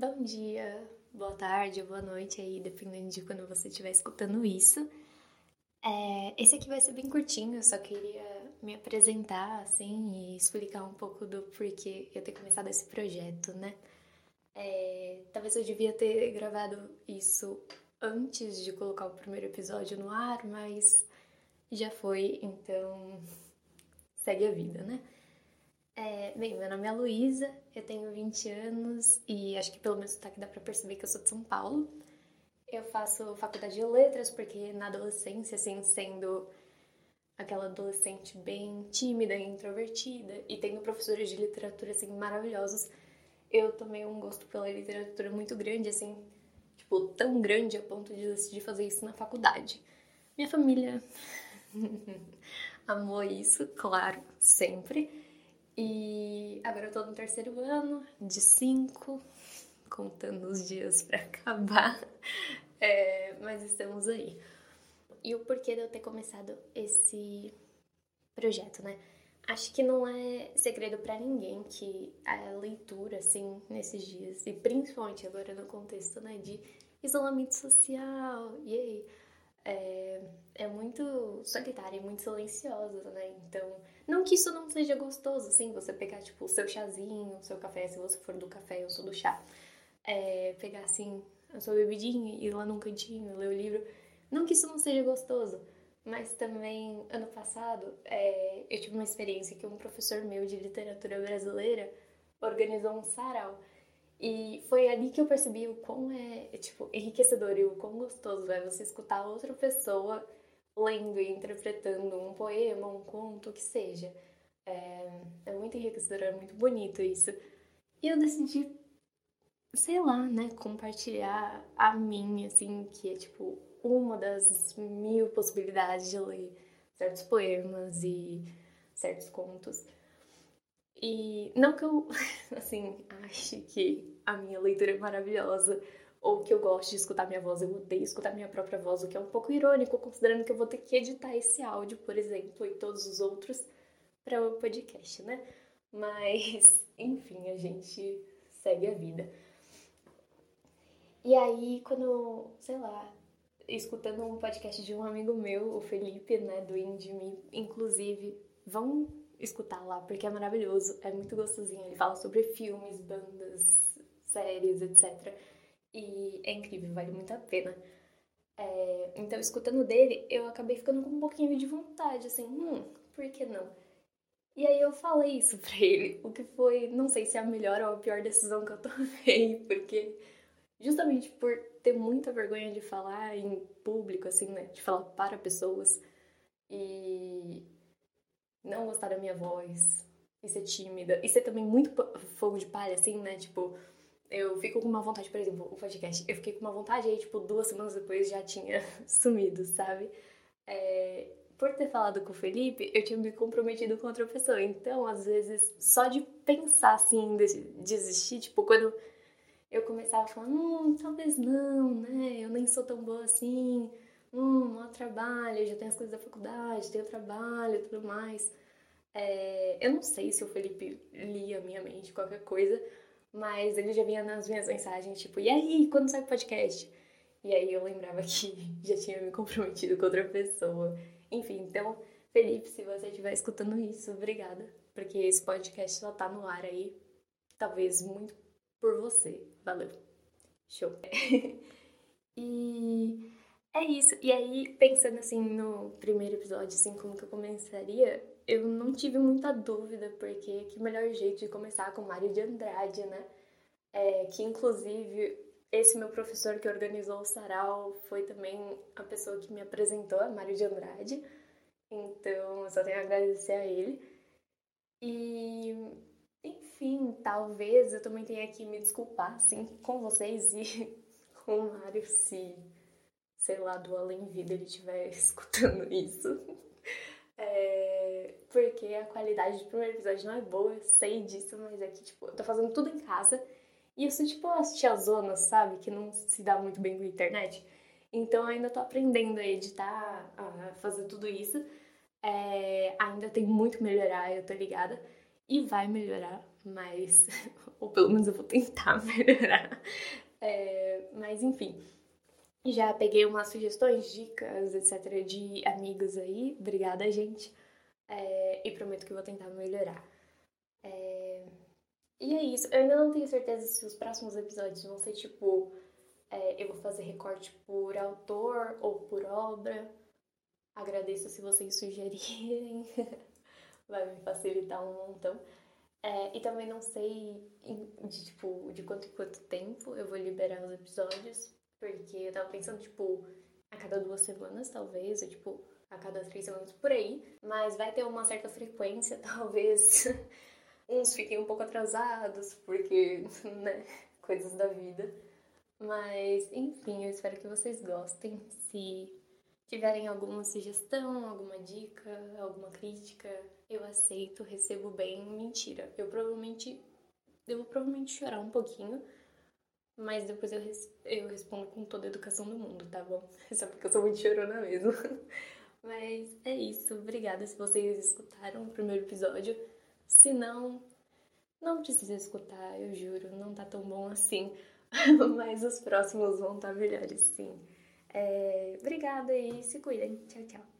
Bom dia, boa tarde, boa noite aí, dependendo de quando você estiver escutando isso. É, esse aqui vai ser bem curtinho, eu só queria me apresentar assim e explicar um pouco do porquê eu ter começado esse projeto, né? É, talvez eu devia ter gravado isso antes de colocar o primeiro episódio no ar, mas já foi, então segue a vida, né? É, bem, meu nome é Luísa, eu tenho 20 anos e acho que pelo meu sotaque dá pra perceber que eu sou de São Paulo. Eu faço faculdade de letras porque na adolescência, assim, sendo aquela adolescente bem tímida introvertida e tendo professores de literatura, assim, maravilhosos, eu tomei um gosto pela literatura muito grande, assim, tipo, tão grande a ponto de decidir fazer isso na faculdade. Minha família amou isso, claro, sempre. E agora eu tô no terceiro ano, de cinco, contando os dias para acabar, é, mas estamos aí. E o porquê de eu ter começado esse projeto, né? Acho que não é segredo para ninguém que a leitura, assim, nesses dias, e principalmente agora no contexto, né, de isolamento social, e aí, é, é muito solitária e muito silenciosa, né? Então, não que isso não seja gostoso, assim, você pegar, tipo, o seu chazinho, o seu café, se você for do café, eu sou do chá, é, pegar, assim, a sua bebidinha, ir lá num cantinho, ler o livro. Não que isso não seja gostoso, mas também, ano passado, é, eu tive uma experiência que um professor meu de literatura brasileira organizou um sarau. E foi ali que eu percebi o quão é, tipo, enriquecedor e o quão gostoso é você escutar outra pessoa lendo e interpretando um poema, um conto, o que seja. É, é muito enriquecedor, é muito bonito isso. E eu decidi, sei lá, né, compartilhar a minha, assim, que é, tipo, uma das mil possibilidades de ler certos poemas e certos contos. E não que eu, assim, ache que a minha leitura é maravilhosa ou que eu gosto de escutar minha voz, eu odeio escutar minha própria voz, o que é um pouco irônico, considerando que eu vou ter que editar esse áudio, por exemplo, e todos os outros para o podcast, né? Mas, enfim, a gente segue a vida. E aí, quando, sei lá, escutando um podcast de um amigo meu, o Felipe, né, do Indie inclusive, vão escutar lá, porque é maravilhoso, é muito gostosinho. Ele fala sobre filmes, bandas, séries, etc. E é incrível, vale muito a pena. É, então, escutando dele, eu acabei ficando com um pouquinho de vontade, assim, hum, por que não? E aí eu falei isso pra ele, o que foi, não sei se é a melhor ou a pior decisão que eu tomei, porque justamente por ter muita vergonha de falar em público, assim, né, de falar para pessoas e não gostar da minha voz, e ser tímida, e ser também muito fogo de palha, assim, né, tipo, eu fico com uma vontade, por exemplo, o podcast, eu fiquei com uma vontade aí, tipo, duas semanas depois já tinha sumido, sabe? É, por ter falado com o Felipe, eu tinha me comprometido com outra pessoa. Então, às vezes, só de pensar assim, em desistir, tipo, quando eu começava a falar, hum, talvez não, né? Eu nem sou tão boa assim, hum, não trabalho, já tenho as coisas da faculdade, tenho trabalho e tudo mais. É, eu não sei se o Felipe lia a minha mente, qualquer coisa, mas ele já vinha nas minhas mensagens, tipo, e aí, quando sai o podcast? E aí eu lembrava que já tinha me comprometido com outra pessoa. Enfim, então, Felipe, se você estiver escutando isso, obrigada. Porque esse podcast só tá no ar aí, talvez muito por você. Valeu. Show. e é isso. E aí, pensando assim no primeiro episódio, assim, como que eu começaria, eu não tive muita dúvida, porque que melhor jeito de começar com Mário de Andrade, né? É, que inclusive esse meu professor que organizou o sarau foi também a pessoa que me apresentou, a Mário de Andrade. Então, eu só tenho a agradecer a ele. E, enfim, talvez eu também tenha que me desculpar, assim, com vocês e com o Mário, se, sei lá, do Além Vida ele estiver escutando isso. É, porque a qualidade do primeiro episódio não é boa, sei disso, mas é que, tipo, eu tô fazendo tudo em casa. E eu sou, tipo, as tiazonas, sabe? Que não se dá muito bem com a internet. Então, ainda tô aprendendo a editar, a fazer tudo isso. É, ainda tem muito a melhorar, eu tô ligada. E vai melhorar, mas. ou pelo menos eu vou tentar melhorar. É, mas enfim. Já peguei umas sugestões, dicas, etc., de amigos aí. Obrigada, gente. É, e prometo que vou tentar melhorar. É, e é isso. Eu ainda não tenho certeza se os próximos episódios vão ser tipo. É, eu vou fazer recorte por autor ou por obra. Agradeço se vocês sugerirem. Vai me facilitar um montão. É, e também não sei de, tipo, de quanto em quanto tempo eu vou liberar os episódios. Porque eu tava pensando, tipo, a cada duas semanas, talvez, ou tipo, a cada três semanas por aí. Mas vai ter uma certa frequência, talvez. Uns fiquem um pouco atrasados, porque, né, coisas da vida. Mas, enfim, eu espero que vocês gostem. Se tiverem alguma sugestão, alguma dica, alguma crítica, eu aceito, recebo bem. Mentira, eu provavelmente eu vou provavelmente chorar um pouquinho, mas depois eu, res, eu respondo com toda a educação do mundo, tá bom? Só porque eu sou muito chorona mesmo. Mas é isso, obrigada se vocês escutaram o primeiro episódio. Se não, não precisa escutar, eu juro, não tá tão bom assim. Mas os próximos vão estar tá melhores, sim. É, obrigada e se cuidem. Tchau, tchau.